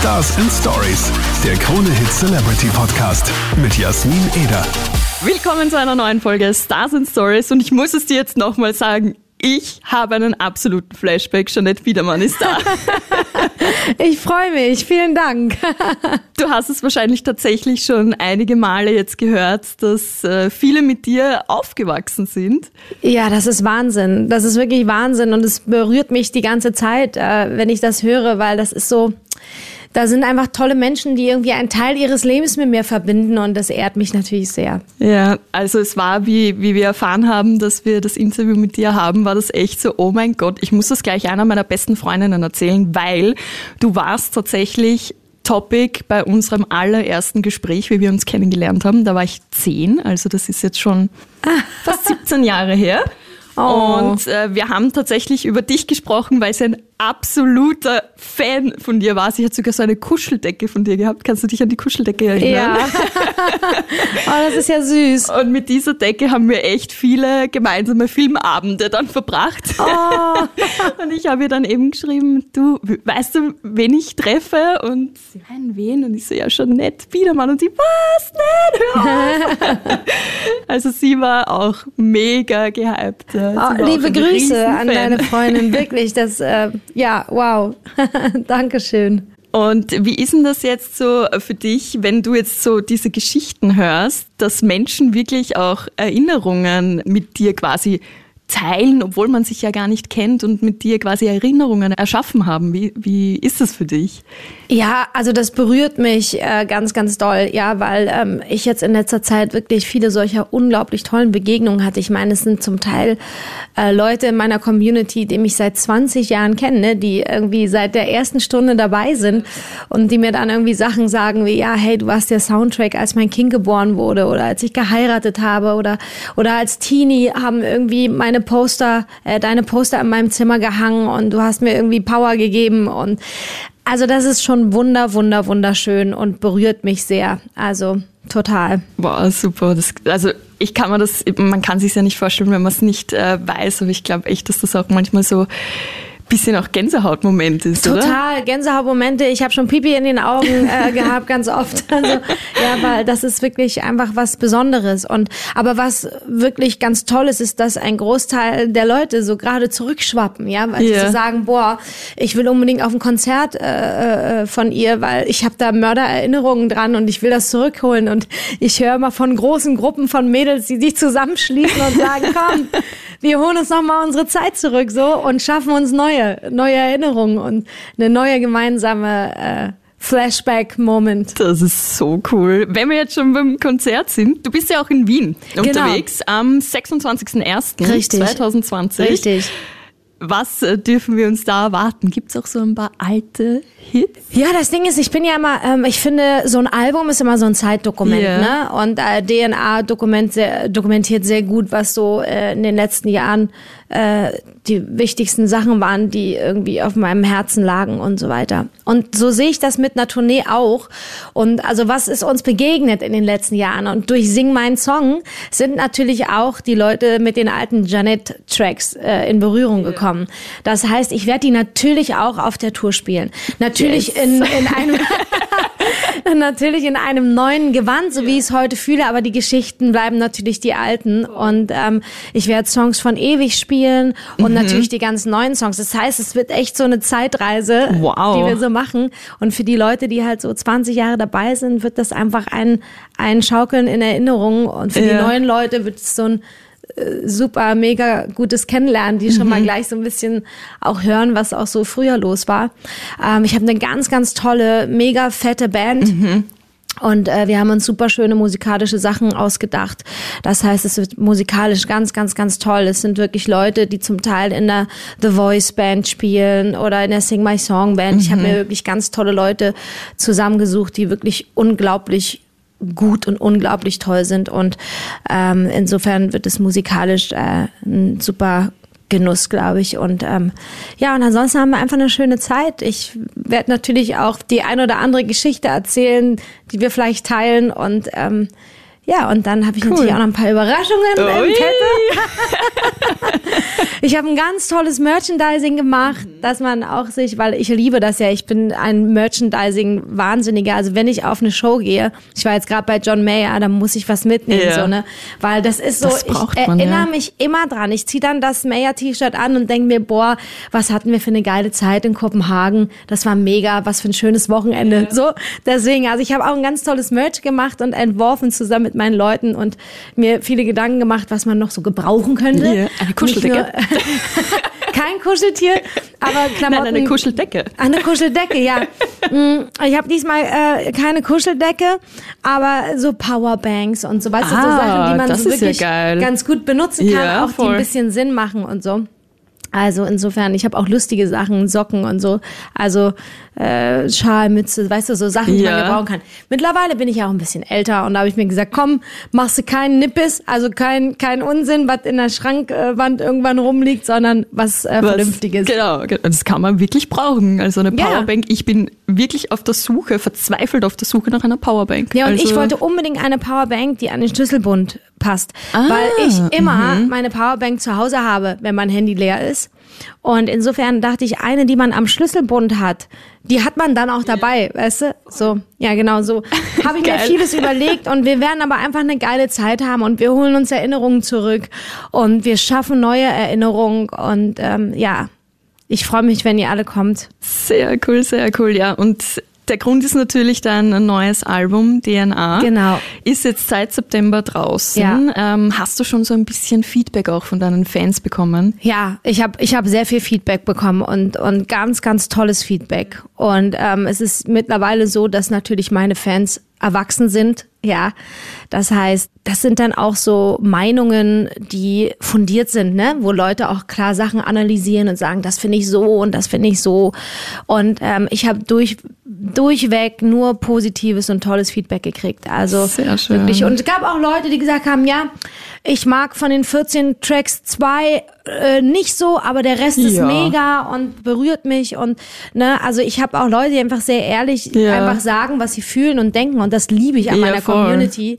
Stars and Stories, der Krone Hit Celebrity Podcast mit Jasmin Eder. Willkommen zu einer neuen Folge Stars and Stories und ich muss es dir jetzt nochmal sagen, ich habe einen absoluten Flashback. Jeanette Biedermann ist da. ich freue mich. Vielen Dank. du hast es wahrscheinlich tatsächlich schon einige Male jetzt gehört, dass äh, viele mit dir aufgewachsen sind. Ja, das ist Wahnsinn. Das ist wirklich Wahnsinn und es berührt mich die ganze Zeit, äh, wenn ich das höre, weil das ist so da sind einfach tolle Menschen, die irgendwie einen Teil ihres Lebens mit mir verbinden und das ehrt mich natürlich sehr. Ja, also es war, wie, wie wir erfahren haben, dass wir das Interview mit dir haben, war das echt so, oh mein Gott, ich muss das gleich einer meiner besten Freundinnen erzählen, weil du warst tatsächlich Topic bei unserem allerersten Gespräch, wie wir uns kennengelernt haben. Da war ich zehn, also das ist jetzt schon fast 17 Jahre her. Oh. Und äh, wir haben tatsächlich über dich gesprochen, weil sie ein absoluter Fan von dir war. Sie hat sogar so eine Kuscheldecke von dir gehabt. Kannst du dich an die Kuscheldecke erinnern? Ja. oh, das ist ja süß. Und mit dieser Decke haben wir echt viele gemeinsame Filmabende dann verbracht. Oh. und ich habe ihr dann eben geschrieben, du, weißt du, wen ich treffe? Und sie, nein, wen? Und ich so, ja, schon nett, Biedermann. Und sie, was? Nein, Also sie war auch mega gehypt. Oh, liebe Grüße an deine Freundin, wirklich. Das äh, ja, wow. Dankeschön. Und wie ist denn das jetzt so für dich, wenn du jetzt so diese Geschichten hörst, dass Menschen wirklich auch Erinnerungen mit dir quasi teilen, obwohl man sich ja gar nicht kennt und mit dir quasi Erinnerungen erschaffen haben. Wie, wie ist das für dich? Ja, also das berührt mich äh, ganz, ganz doll, ja, weil ähm, ich jetzt in letzter Zeit wirklich viele solcher unglaublich tollen Begegnungen hatte. Ich meine, es sind zum Teil äh, Leute in meiner Community, die mich seit 20 Jahren kennen, ne, die irgendwie seit der ersten Stunde dabei sind und die mir dann irgendwie Sachen sagen wie, ja, hey, du warst der Soundtrack, als mein Kind geboren wurde oder als ich geheiratet habe oder, oder als Teenie haben irgendwie meine meine Poster, äh, deine Poster in meinem Zimmer gehangen und du hast mir irgendwie Power gegeben und also das ist schon wunder, wunder, wunderschön und berührt mich sehr. Also total. Boah, super. Das, also ich kann mir das, man kann sich ja nicht vorstellen, wenn man es nicht äh, weiß, aber ich glaube echt, dass das auch manchmal so bisschen auch Gänsehautmoment ist, Total, oder? Total, Gänsehautmomente. Ich habe schon Pipi in den Augen äh, gehabt, ganz oft. Also, ja, weil das ist wirklich einfach was Besonderes. Und aber was wirklich ganz toll ist, ist, dass ein Großteil der Leute so gerade zurückschwappen, ja, weil yeah. sie sagen, boah, ich will unbedingt auf ein Konzert äh, äh, von ihr, weil ich habe da Mördererinnerungen dran und ich will das zurückholen. Und ich höre immer von großen Gruppen von Mädels, die sich zusammenschließen und sagen, komm, wir holen uns noch mal unsere Zeit zurück so und schaffen uns neue, neue Erinnerungen und eine neue gemeinsame äh, Flashback-Moment. Das ist so cool. Wenn wir jetzt schon beim Konzert sind, du bist ja auch in Wien genau. unterwegs am 26.01.2020. Richtig. Was äh, dürfen wir uns da erwarten? Gibt es auch so ein paar alte Hits? Ja, das Ding ist, ich bin ja immer, ähm, ich finde, so ein Album ist immer so ein Zeitdokument, yeah. ne? Und äh, DNA dokument sehr, dokumentiert sehr gut, was so äh, in den letzten Jahren äh, die wichtigsten Sachen waren, die irgendwie auf meinem Herzen lagen und so weiter. Und so sehe ich das mit einer Tournee auch. Und also was ist uns begegnet in den letzten Jahren? Und durch Sing Mein Song sind natürlich auch die Leute mit den alten Janet-Tracks äh, in Berührung gekommen. Das heißt, ich werde die natürlich auch auf der Tour spielen. Natürlich yes. in, in einem natürlich in einem neuen Gewand, so wie ich es heute fühle, aber die Geschichten bleiben natürlich die alten. Und ähm, ich werde Songs von ewig spielen und mhm. natürlich die ganz neuen Songs. Das heißt, es wird echt so eine Zeitreise, wow. die wir so machen. Und für die Leute, die halt so 20 Jahre dabei sind, wird das einfach ein, ein Schaukeln in Erinnerung. Und für ja. die neuen Leute wird es so ein super, mega gutes Kennenlernen, die schon mhm. mal gleich so ein bisschen auch hören, was auch so früher los war. Ähm, ich habe eine ganz, ganz tolle, mega fette Band. Mhm. Und äh, wir haben uns super schöne musikalische Sachen ausgedacht. Das heißt, es wird musikalisch ganz, ganz, ganz toll. Es sind wirklich Leute, die zum Teil in der The Voice Band spielen oder in der Sing My Song Band. Mhm. Ich habe mir wirklich ganz tolle Leute zusammengesucht, die wirklich unglaublich gut und unglaublich toll sind. Und ähm, insofern wird es musikalisch äh, ein super Genuss, glaube ich. Und ähm, ja, und ansonsten haben wir einfach eine schöne Zeit. Ich werde natürlich auch die ein oder andere Geschichte erzählen, die wir vielleicht teilen. Und ähm, ja, und dann habe ich cool. natürlich auch noch ein paar Überraschungen Ui. im Kette. ich habe ein ganz tolles Merchandising gemacht, dass man auch sich, weil ich liebe das ja, ich bin ein Merchandising-Wahnsinniger. Also wenn ich auf eine Show gehe, ich war jetzt gerade bei John Mayer, da muss ich was mitnehmen, yeah. so, ne? Weil das ist so, das ich man, erinnere ja. mich immer dran. Ich ziehe dann das Mayer-T-Shirt an und denke mir, boah, was hatten wir für eine geile Zeit in Kopenhagen. Das war mega, was für ein schönes Wochenende. Ja. So, deswegen, also ich habe auch ein ganz tolles Merch gemacht und entworfen zusammen mit meinen Leuten und mir viele Gedanken gemacht, was man noch so gebrauchen könnte. Yeah. Eine Kuscheldecke. kein Kuscheltier, aber Klamotten. Nein, eine Kuscheldecke. Eine Kuscheldecke, ja. Mm, ich habe diesmal äh, keine Kuscheldecke, aber so Powerbanks und so, weißt ah, du, so ah, Sachen, die man so wirklich ja ganz gut benutzen kann, ja, auch voll. die ein bisschen Sinn machen und so. Also insofern, ich habe auch lustige Sachen, Socken und so. Also äh, Schalmütze, weißt du, so Sachen, die ja. man gebrauchen kann. Mittlerweile bin ich ja auch ein bisschen älter und da habe ich mir gesagt, komm, machst du keinen Nippes, also kein, kein Unsinn, was in der Schrankwand irgendwann rumliegt, sondern was, äh, was Vernünftiges. Genau, das kann man wirklich brauchen. Also eine Powerbank, ja. ich bin wirklich auf der Suche, verzweifelt auf der Suche nach einer Powerbank. Ja, und also ich wollte unbedingt eine Powerbank, die an den Schlüsselbund passt, ah, weil ich immer mhm. meine Powerbank zu Hause habe, wenn mein Handy leer ist. Und insofern dachte ich, eine, die man am Schlüsselbund hat, die hat man dann auch dabei, weißt du? So, ja, genau so. Habe ich mir vieles überlegt und wir werden aber einfach eine geile Zeit haben und wir holen uns Erinnerungen zurück und wir schaffen neue Erinnerungen und ähm, ja, ich freue mich, wenn ihr alle kommt. Sehr cool, sehr cool, ja. Und der Grund ist natürlich dein neues Album DNA. Genau. Ist jetzt seit September draußen. Ja. Ähm, hast du schon so ein bisschen Feedback auch von deinen Fans bekommen? Ja, ich habe ich hab sehr viel Feedback bekommen und, und ganz, ganz tolles Feedback. Und ähm, es ist mittlerweile so, dass natürlich meine Fans erwachsen sind, ja. Das heißt, das sind dann auch so Meinungen, die fundiert sind, ne? wo Leute auch klar Sachen analysieren und sagen, das finde ich so und das finde ich so. Und ähm, ich habe durch, durchweg nur positives und tolles Feedback gekriegt. Also Sehr schön. wirklich. Und es gab auch Leute, die gesagt haben, ja, ich mag von den 14 Tracks zwei äh, nicht so, aber der Rest ja. ist mega und berührt mich und ne, also ich habe auch Leute, die einfach sehr ehrlich ja. einfach sagen, was sie fühlen und denken und das liebe ich an ja, meiner voll. Community.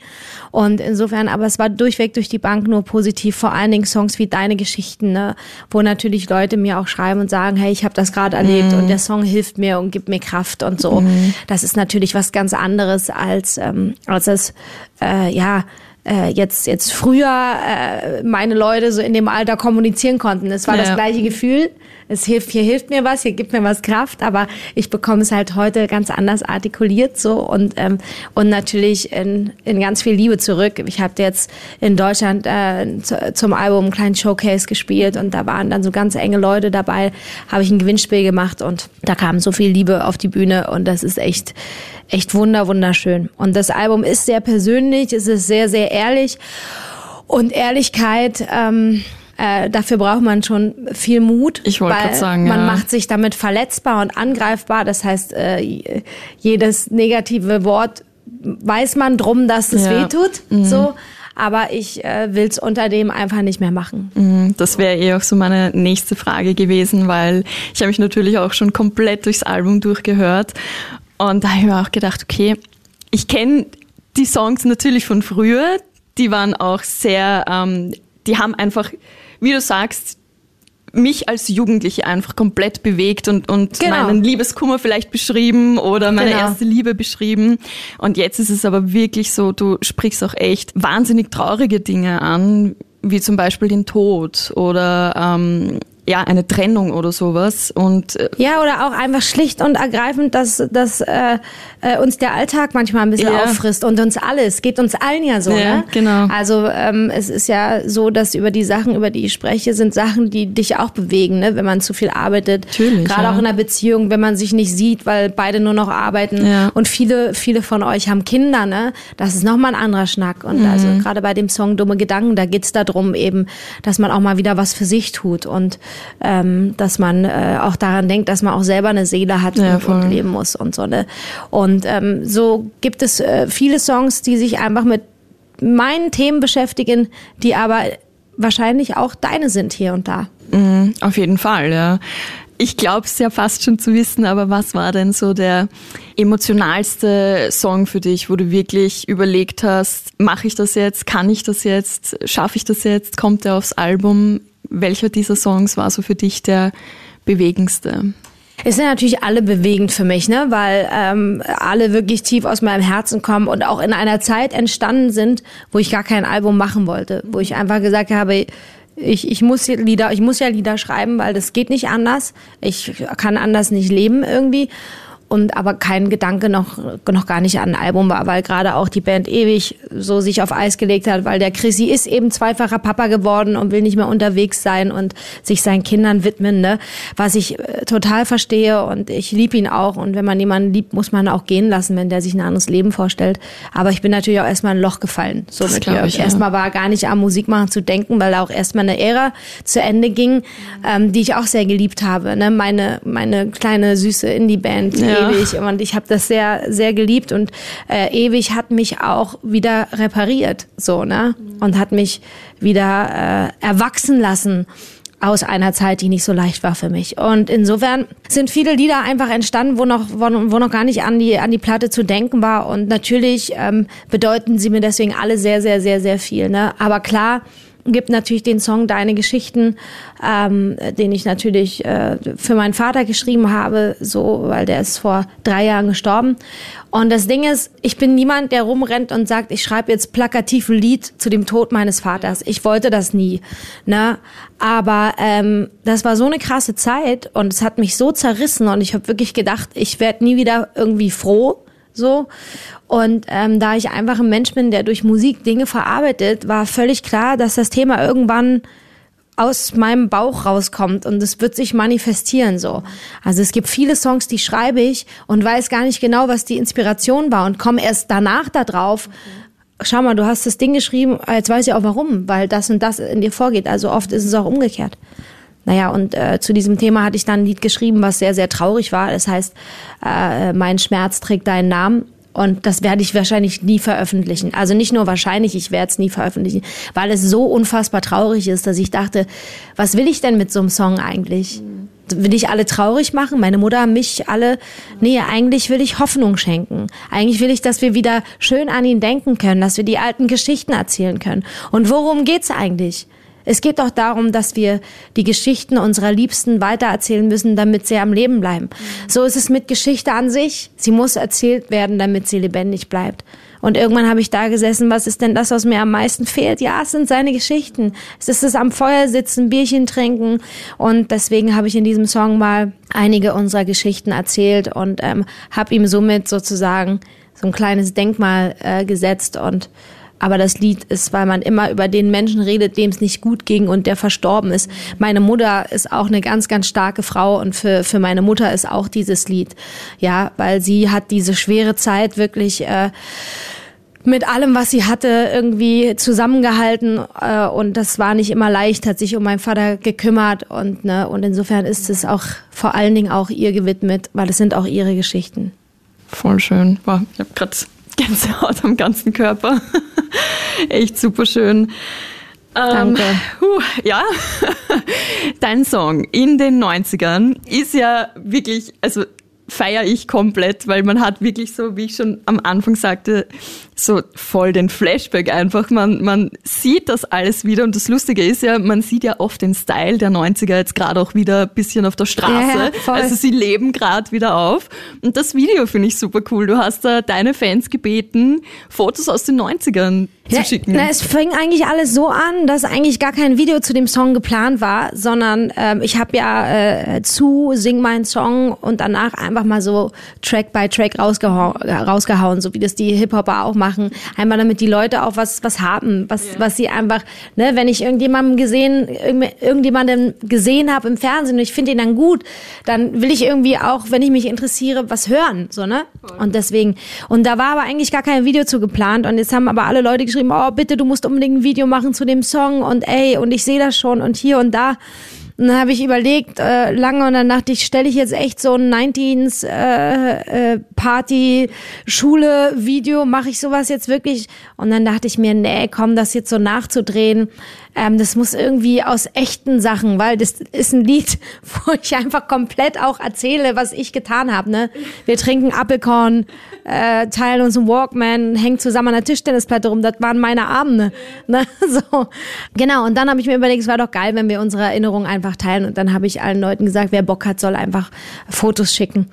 Und insofern, aber es war durchweg durch die Bank nur positiv, vor allen Dingen Songs wie Deine Geschichten, ne, wo natürlich Leute mir auch schreiben und sagen, hey, ich habe das gerade erlebt mhm. und der Song hilft mir und gibt mir Kraft und so. Mhm. Das ist natürlich was ganz anderes als ähm, als das äh, ja äh, jetzt jetzt früher äh, meine Leute so in dem Alter kommunizieren konnten. Es war ja. das gleiche Gefühl. Es hilft, hier hilft mir was, hier gibt mir was Kraft, aber ich bekomme es halt heute ganz anders artikuliert so und ähm, und natürlich in, in ganz viel Liebe zurück. Ich habe jetzt in Deutschland äh, zu, zum Album einen kleinen Showcase gespielt und da waren dann so ganz enge Leute dabei. Habe ich ein Gewinnspiel gemacht und da kam so viel Liebe auf die Bühne und das ist echt echt wunder, wunderschön. Und das Album ist sehr persönlich, es ist sehr, sehr ehrlich. Und Ehrlichkeit, ähm, äh, dafür braucht man schon viel Mut. Ich wollte gerade sagen, man ja. macht sich damit verletzbar und angreifbar. Das heißt, äh, jedes negative Wort weiß man drum, dass es ja. wehtut. Mhm. So aber ich äh, will es unter dem einfach nicht mehr machen. Mhm, das wäre eh auch so meine nächste Frage gewesen, weil ich habe mich natürlich auch schon komplett durchs Album durchgehört und da habe ich mir auch gedacht, okay, ich kenne die Songs natürlich von früher, die waren auch sehr, ähm, die haben einfach, wie du sagst, mich als Jugendliche einfach komplett bewegt und, und genau. meinen Liebeskummer vielleicht beschrieben oder meine genau. erste Liebe beschrieben. Und jetzt ist es aber wirklich so, du sprichst auch echt wahnsinnig traurige Dinge an, wie zum Beispiel den Tod oder ähm, ja, eine Trennung oder sowas. Und äh, ja, oder auch einfach schlicht und ergreifend, dass, dass äh, äh, uns der Alltag manchmal ein bisschen ja. auffrisst und uns alles, geht uns allen ja so, ja, ne? Genau. Also ähm, es ist ja so, dass über die Sachen, über die ich spreche, sind Sachen, die dich auch bewegen, ne? wenn man zu viel arbeitet. Natürlich. Gerade ja. auch in einer Beziehung, wenn man sich nicht sieht, weil beide nur noch arbeiten. Ja. Und viele, viele von euch haben Kinder, ne? Das ist nochmal ein anderer Schnack. Und mhm. also gerade bei dem Song Dumme Gedanken, da geht's darum eben, dass man auch mal wieder was für sich tut und ähm, dass man äh, auch daran denkt, dass man auch selber eine Seele hat ja, und, und, leben muss und so ne. Und ähm, so gibt es äh, viele Songs, die sich einfach mit meinen Themen beschäftigen, die aber wahrscheinlich auch deine sind hier und da. Mhm, auf jeden Fall, ja. ich glaube es ja fast schon zu wissen, aber was war denn so der emotionalste Song für dich, wo du wirklich überlegt hast, mache ich das jetzt, kann ich das jetzt, schaffe ich das jetzt, kommt er aufs Album? Welcher dieser Songs war so für dich der bewegendste? Es sind natürlich alle bewegend für mich, ne? weil ähm, alle wirklich tief aus meinem Herzen kommen und auch in einer Zeit entstanden sind, wo ich gar kein Album machen wollte, wo ich einfach gesagt habe, ich, ich muss Lieder, ich muss ja Lieder schreiben, weil das geht nicht anders. Ich kann anders nicht leben irgendwie und aber kein Gedanke noch, noch gar nicht an ein Album war, weil gerade auch die Band ewig so sich auf Eis gelegt hat, weil der Chrissy ist eben zweifacher Papa geworden und will nicht mehr unterwegs sein und sich seinen Kindern widmen, ne? was ich äh, total verstehe und ich liebe ihn auch und wenn man jemanden liebt, muss man auch gehen lassen, wenn der sich ein anderes Leben vorstellt. Aber ich bin natürlich auch erstmal ein Loch gefallen. So das mit mir. Ich, erstmal war gar nicht am Musikmachen zu denken, weil auch erstmal eine Ära zu Ende ging, ähm, die ich auch sehr geliebt habe. Ne? Meine, meine kleine süße Indie-Band, ja ewig und ich habe das sehr, sehr geliebt und äh, ewig hat mich auch wieder repariert, so, ne? Und hat mich wieder äh, erwachsen lassen aus einer Zeit, die nicht so leicht war für mich. Und insofern sind viele Lieder einfach entstanden, wo noch, wo, wo noch gar nicht an die, an die Platte zu denken war. Und natürlich ähm, bedeuten sie mir deswegen alle sehr, sehr, sehr, sehr viel. Ne? Aber klar, gibt natürlich den Song Deine Geschichten, ähm, den ich natürlich äh, für meinen Vater geschrieben habe, so, weil der ist vor drei Jahren gestorben. Und das Ding ist, ich bin niemand, der rumrennt und sagt, ich schreibe jetzt plakativ ein Lied zu dem Tod meines Vaters. Ich wollte das nie. Ne? Aber ähm, das war so eine krasse Zeit und es hat mich so zerrissen und ich habe wirklich gedacht, ich werde nie wieder irgendwie froh so. Und ähm, da ich einfach ein Mensch bin, der durch Musik Dinge verarbeitet, war völlig klar, dass das Thema irgendwann aus meinem Bauch rauskommt und es wird sich manifestieren so. Also es gibt viele Songs, die schreibe ich und weiß gar nicht genau, was die Inspiration war und komme erst danach da drauf. Schau mal, du hast das Ding geschrieben, jetzt weiß ich auch warum, weil das und das in dir vorgeht. Also oft ist es auch umgekehrt. Naja, und äh, zu diesem Thema hatte ich dann ein Lied geschrieben, was sehr, sehr traurig war. Das heißt, äh, mein Schmerz trägt deinen Namen. Und das werde ich wahrscheinlich nie veröffentlichen. Also nicht nur wahrscheinlich, ich werde es nie veröffentlichen, weil es so unfassbar traurig ist, dass ich dachte, was will ich denn mit so einem Song eigentlich? Will ich alle traurig machen? Meine Mutter, mich alle? Nee, eigentlich will ich Hoffnung schenken. Eigentlich will ich, dass wir wieder schön an ihn denken können, dass wir die alten Geschichten erzählen können. Und worum geht's eigentlich? Es geht doch darum, dass wir die Geschichten unserer Liebsten weitererzählen müssen, damit sie am Leben bleiben. Mhm. So ist es mit Geschichte an sich. Sie muss erzählt werden, damit sie lebendig bleibt. Und irgendwann habe ich da gesessen, was ist denn das, was mir am meisten fehlt? Ja, es sind seine Geschichten. Es ist das am Feuer sitzen, Bierchen trinken. Und deswegen habe ich in diesem Song mal einige unserer Geschichten erzählt und ähm, habe ihm somit sozusagen so ein kleines Denkmal äh, gesetzt und aber das Lied ist, weil man immer über den Menschen redet, dem es nicht gut ging und der verstorben ist. Meine Mutter ist auch eine ganz, ganz starke Frau und für, für meine Mutter ist auch dieses Lied. Ja, weil sie hat diese schwere Zeit wirklich äh, mit allem, was sie hatte, irgendwie zusammengehalten äh, und das war nicht immer leicht, hat sich um meinen Vater gekümmert und ne, und insofern ist es auch vor allen Dingen auch ihr gewidmet, weil es sind auch ihre Geschichten. Voll schön. Wow, ich habe gerade Gänsehaut am ganzen Körper. Echt super schön. Danke. Ähm, ja, dein Song in den 90ern ist ja wirklich, also feiere ich komplett, weil man hat wirklich so, wie ich schon am Anfang sagte, so voll den Flashback einfach. Man, man sieht das alles wieder und das Lustige ist ja, man sieht ja oft den Style der 90er jetzt gerade auch wieder ein bisschen auf der Straße. Ja, also sie leben gerade wieder auf. Und das Video finde ich super cool. Du hast da deine Fans gebeten, Fotos aus den 90ern zu schicken. Na, es fing eigentlich alles so an, dass eigentlich gar kein Video zu dem Song geplant war, sondern ähm, ich habe ja äh, zu Sing mein Song und danach einfach mal so Track by Track rausgehauen, rausgehauen so wie das die Hip-Hopper auch machen. Einmal damit die Leute auch was, was haben, was, yeah. was sie einfach, ne, wenn ich irgendjemanden gesehen, irgendjemanden gesehen habe im Fernsehen und ich finde ihn dann gut, dann will ich irgendwie auch, wenn ich mich interessiere, was hören, so, ne? Und deswegen, und da war aber eigentlich gar kein Video zu geplant und jetzt haben aber alle Leute geschrieben, oh bitte, du musst unbedingt ein Video machen zu dem Song und ey, und ich sehe das schon und hier und da. Und dann habe ich überlegt äh, lange und dann dachte ich, stelle ich jetzt echt so ein 19s äh, äh, Party Schule Video, mache ich sowas jetzt wirklich? Und dann dachte ich mir, nee, komm, das jetzt so nachzudrehen, ähm, das muss irgendwie aus echten Sachen, weil das ist ein Lied, wo ich einfach komplett auch erzähle, was ich getan habe. Ne? Wir trinken Apfelkorn, äh, teilen uns einen Walkman, hängen zusammen an der Tischtennisplatte rum. Das waren meine Abende. Ne? So. Genau, und dann habe ich mir überlegt, es war doch geil, wenn wir unsere Erinnerungen einfach teilen. Und dann habe ich allen Leuten gesagt, wer Bock hat, soll einfach Fotos schicken.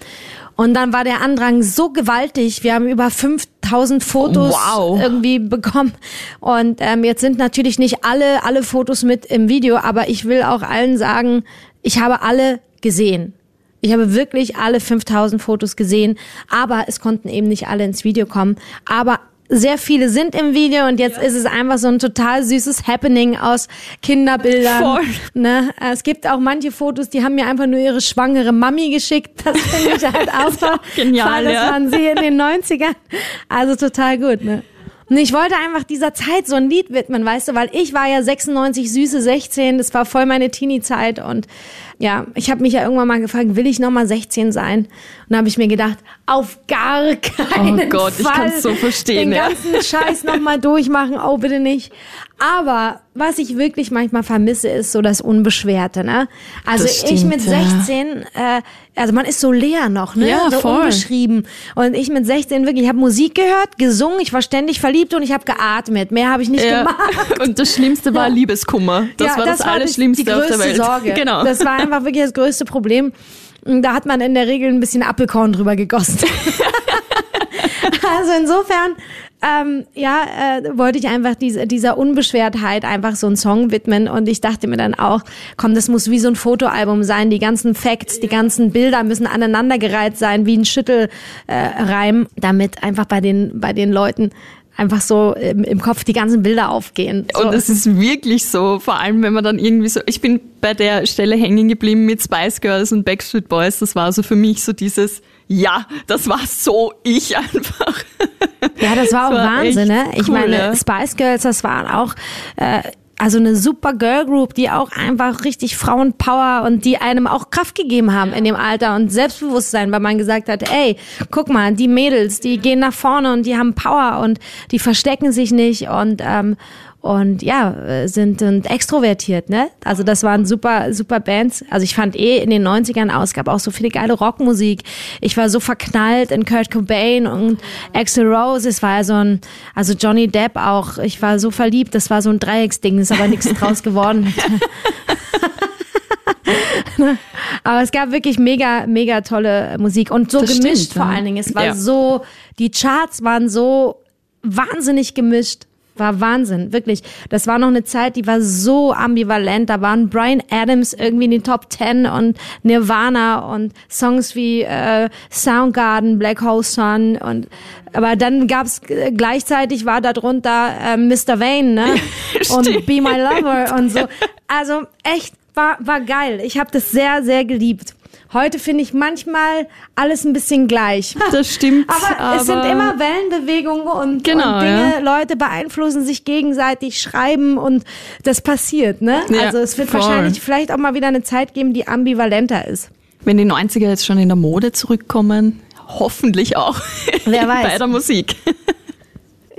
Und dann war der Andrang so gewaltig. Wir haben über 5000 Fotos Wow. irgendwie bekommen. Und ähm, jetzt sind natürlich nicht alle, alle Fotos mit im Video, aber ich will auch allen sagen, ich habe alle gesehen. Ich habe wirklich alle 5000 Fotos gesehen, aber es konnten eben nicht alle ins Video kommen. Aber sehr viele sind im Video und jetzt ist es einfach so ein total süßes Happening aus Kinderbildern. Voll. Ne? Es gibt auch manche Fotos, die haben mir einfach nur ihre schwangere Mami geschickt. Das finde ich halt auch so. Genial, weil Das ja. waren sie in den 90ern. Also total gut, ne? Und ich wollte einfach dieser Zeit so ein Lied widmen, weißt du, weil ich war ja 96, süße 16, das war voll meine Teenie-Zeit und ja, ich habe mich ja irgendwann mal gefragt, will ich nochmal 16 sein? Und da habe ich mir gedacht, auf gar keinen Oh Gott, ich Fall kann's so verstehen, den ja. ganzen Scheiß nochmal durchmachen, oh bitte nicht. Aber was ich wirklich manchmal vermisse, ist so das Unbeschwerte, ne? Also Das ich stimmt, mit ja. 16, äh, also man ist so leer noch, ne? Ja, so voll. unbeschrieben. Und ich mit 16 wirklich, ich habe Musik gehört, gesungen, ich war ständig verliebt und ich habe geatmet. Mehr habe ich nicht Ja. gemacht. Und das Schlimmste war Liebeskummer. Das war das, die- Allerschlimmste die auf der Welt. Sorge. Genau. Das war einfach wirklich das größte Problem. Da hat man in der Regel ein bisschen Apfelkorn drüber gegossen. also insofern, ähm, ja, äh, wollte ich einfach diese, dieser Unbeschwertheit einfach so einen Song widmen und ich dachte mir dann auch, komm, das muss wie so ein Fotoalbum sein, die ganzen Facts, die ganzen Bilder müssen aneinandergereiht sein, wie ein Schüttelreim, äh, damit einfach bei den, bei den Leuten einfach so im, im Kopf die ganzen Bilder aufgehen. So. Und es ist wirklich so, vor allem wenn man dann irgendwie so, ich bin bei der Stelle hängen geblieben mit Spice Girls und Backstreet Boys. Das war so für mich so dieses, ja, das war so ich einfach. Ja, das war auch Das war Wahnsinn, ne? Ich cool, meine. Spice Girls, das waren auch äh, also eine super Girl Group, die auch einfach richtig Frauenpower und die einem auch Kraft gegeben haben in dem Alter und Selbstbewusstsein, weil man gesagt hat, ey, guck mal, die Mädels, die gehen nach vorne und die haben Power und die verstecken sich nicht und ähm, und ja, äh, sind, sind extrovertiert, ne? Also das waren super, super Bands. Also ich fand eh in den 90ern aus, es gab auch so viele geile Rockmusik. Ich war so verknallt in Kurt Cobain und Axl Rose. Es war ja so ein, also Johnny Depp auch. Ich war so verliebt, das war so ein Dreiecksding, ist aber nichts draus geworden. Aber es gab wirklich mega, mega tolle Musik und so Das gemischt stimmt, vor ja. allen Dingen. Es war Ja. so, die Charts waren so wahnsinnig gemischt. War Wahnsinn, wirklich. Das war noch eine Zeit, die war so ambivalent. Da waren Brian Adams irgendwie in den Top Ten und Nirvana und Songs wie äh, Soundgarden, Black Hole Sun und aber dann gab's äh, gleichzeitig war darunter äh, Mr. Vane, ne? und Be My Lover und so. Also echt war war geil. Ich habe das sehr sehr geliebt. Heute finde ich manchmal alles ein bisschen gleich. Das stimmt. Aber, es sind immer Wellenbewegungen und, Genau, und Dinge, ja. Leute beeinflussen sich gegenseitig, schreiben und das passiert, ne? Ja, also es wird voll. wahrscheinlich vielleicht auch mal wieder eine Zeit geben, die ambivalenter ist. Wenn die 90er jetzt schon in der Mode zurückkommen, hoffentlich auch Wer weiß. bei der Musik.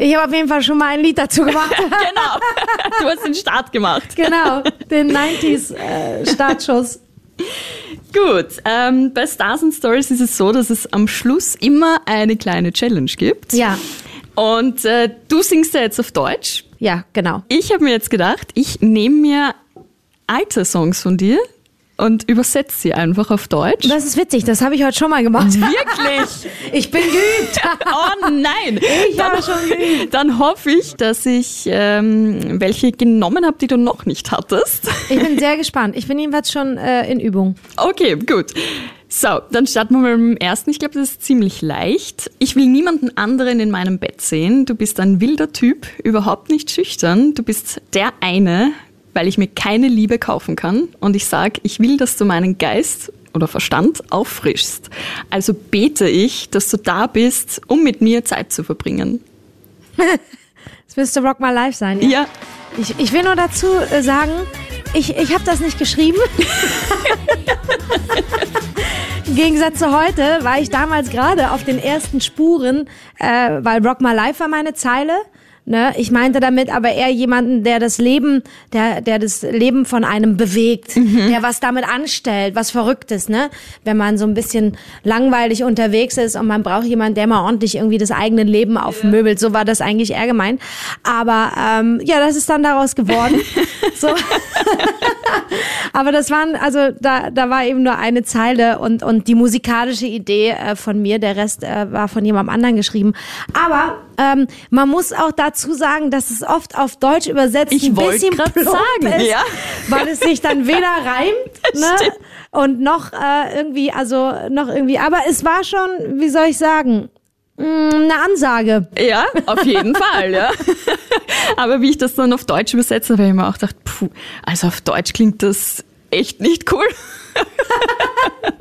Ich habe auf jeden Fall schon mal ein Lied dazu gemacht. genau. Du hast den Start gemacht. genau, den 90s äh, Startschuss. Gut, ähm, bei Stars and Stories ist es so, dass es am Schluss immer eine kleine Challenge gibt. Ja, Und äh, du singst ja jetzt auf Deutsch. ja, genau. Ich habe mir jetzt gedacht, ich nehme mir alte Songs von dir und übersetze sie einfach auf Deutsch. Das ist witzig, das habe ich heute schon mal gemacht. Wirklich? Ich bin geübt. Oh nein! Ich habe schon geübt. Dann hoffe ich, dass ich ähm, welche genommen habe, die du noch nicht hattest. Ich bin sehr gespannt. Ich bin jedenfalls schon äh, in Übung. Okay, gut. So, dann starten wir mit dem ersten. Ich glaube, das ist ziemlich leicht. Ich will niemanden anderen in meinem Bett sehen. Du bist ein wilder Typ, überhaupt nicht schüchtern. Du bist der eine, weil ich mir keine Liebe kaufen kann. Und ich sag, ich will, dass du meinen Geist oder Verstand auffrischst. Also bete ich, dass du da bist, um mit mir Zeit zu verbringen. Das müsste Rock My Life sein. Ja. Ja, Ich, ich will nur dazu äh, sagen, ich, ich habe das nicht geschrieben. Im Gegensatz zu heute war ich damals gerade auf den ersten Spuren, äh, weil Rock My Life war meine Zeile. Ne? Ich meinte damit aber eher jemanden, der das Leben, der, der das Leben von einem bewegt, Mhm. der was damit anstellt, was Verrücktes, ne? Wenn man so ein bisschen langweilig unterwegs ist und man braucht jemanden, der mal ordentlich irgendwie das eigene Leben aufmöbelt. So war das eigentlich eher gemeint. Aber ähm, ja, das ist dann daraus geworden. so. Aber das waren, also da, da war eben nur eine Zeile und, und die musikalische Idee äh, von mir, der Rest äh, war von jemandem anderen geschrieben. Aber ähm, man muss auch dazu sagen, dass es oft auf Deutsch übersetzt Ich ein bisschen plump sagen, ist, ja. weil es sich dann weder reimt ne, und noch äh, irgendwie, also noch irgendwie, aber es war schon, wie soll ich sagen, eine Ansage. Ja, auf jeden Fall, ja. Aber wie ich das dann auf Deutsch übersetze, habe ich mir auch gedacht, puh, also auf Deutsch klingt das echt nicht cool.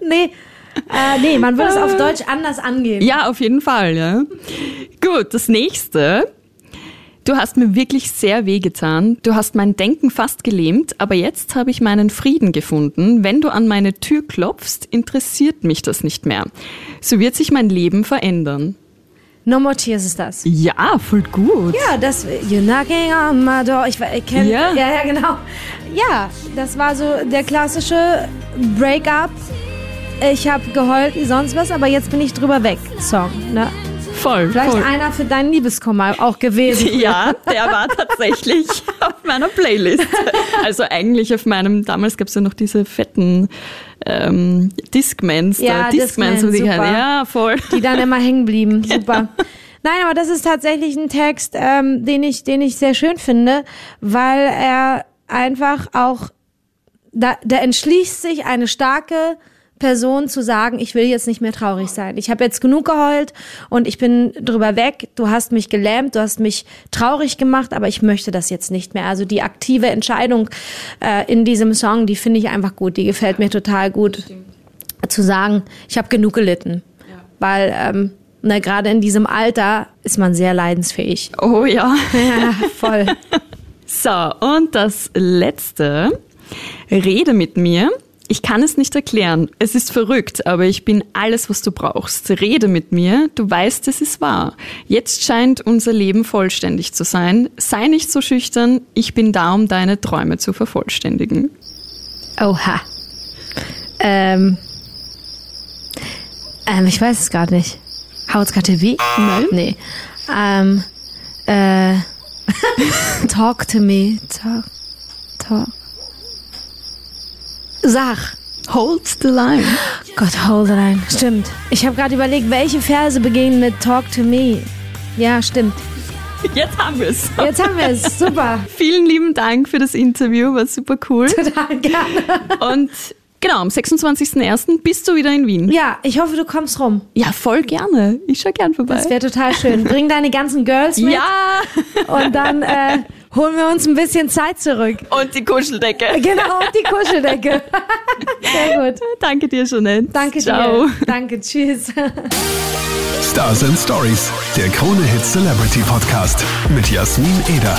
Nee, äh, nee, man würde es auf Deutsch anders angehen. Ja, auf jeden Fall, ja. Gut, das nächste. Du hast mir wirklich sehr wehgetan. Du hast mein Denken fast gelähmt, aber jetzt habe ich meinen Frieden gefunden. Wenn du an meine Tür klopfst, interessiert mich das nicht mehr. So wird sich mein Leben verändern. No More Tears ist das. Ja, voll gut. Ja, das, you're knocking on my door. Ich, ich kenne, Ja. ja. ja, genau. Ja, das war so der klassische Breakup. Ich habe geheult wie sonst was, aber jetzt bin ich drüber weg. Song, ne? Voll, Vielleicht voll. einer für deinen Liebeskummer auch gewesen. Ja, der war tatsächlich auf meiner Playlist. Also eigentlich auf meinem, damals gab es ja noch diese fetten ähm, Discmans, Ja, da Discmans, Discman, die halt, ja, voll. die dann immer hängen blieben. Super. Nein, aber das ist tatsächlich ein Text, ähm, den ich, den ich sehr schön finde, weil er einfach auch, da, da entschließt sich eine starke Person zu sagen, ich will jetzt nicht mehr traurig sein. Ich habe jetzt genug geheult und ich bin drüber weg. Du hast mich gelähmt, du hast mich traurig gemacht, aber ich möchte das jetzt nicht mehr. Also die aktive Entscheidung äh, in diesem Song, die finde ich einfach gut. Die gefällt mir total gut zu sagen, ich habe genug gelitten. Weil ähm, ne, gerade in diesem Alter ist man sehr leidensfähig. Oh ja. Ja, voll. So, und das letzte. Rede mit mir. Ich kann es nicht erklären. Es ist verrückt, aber ich bin alles, was du brauchst. Rede mit mir. Du weißt, es ist wahr. Jetzt scheint unser Leben vollständig zu sein. Sei nicht so schüchtern. Ich bin da, um deine Träume zu vervollständigen. Oha. Ähm, ähm, ich weiß es gerade nicht. How it's got to be? Nein. Nee. Ähm, äh, talk to me. Talk, talk. Sag. Hold the line. Gott, hold on. Stimmt. Ich habe gerade überlegt, welche Verse beginnen mit Talk to me. Ja, stimmt. Jetzt haben wir es. Jetzt haben wir es. Super. Vielen lieben Dank für das Interview, war super cool. Total gerne. Und genau, am 26.01. bist du wieder in Wien. Ja, ich hoffe, du kommst rum. Ja, voll gerne. Ich schau gern vorbei. Das wäre total schön. Bring deine ganzen Girls mit ja, und dann äh, holen wir uns ein bisschen Zeit zurück. und die Kuscheldecke. Genau, und die Kuscheldecke. Sehr gut. Danke dir, Jeanette. Danke Ciao. dir. Danke, tschüss. Stars and Stories, der Krone Hit Celebrity Podcast mit Jasmin Eder.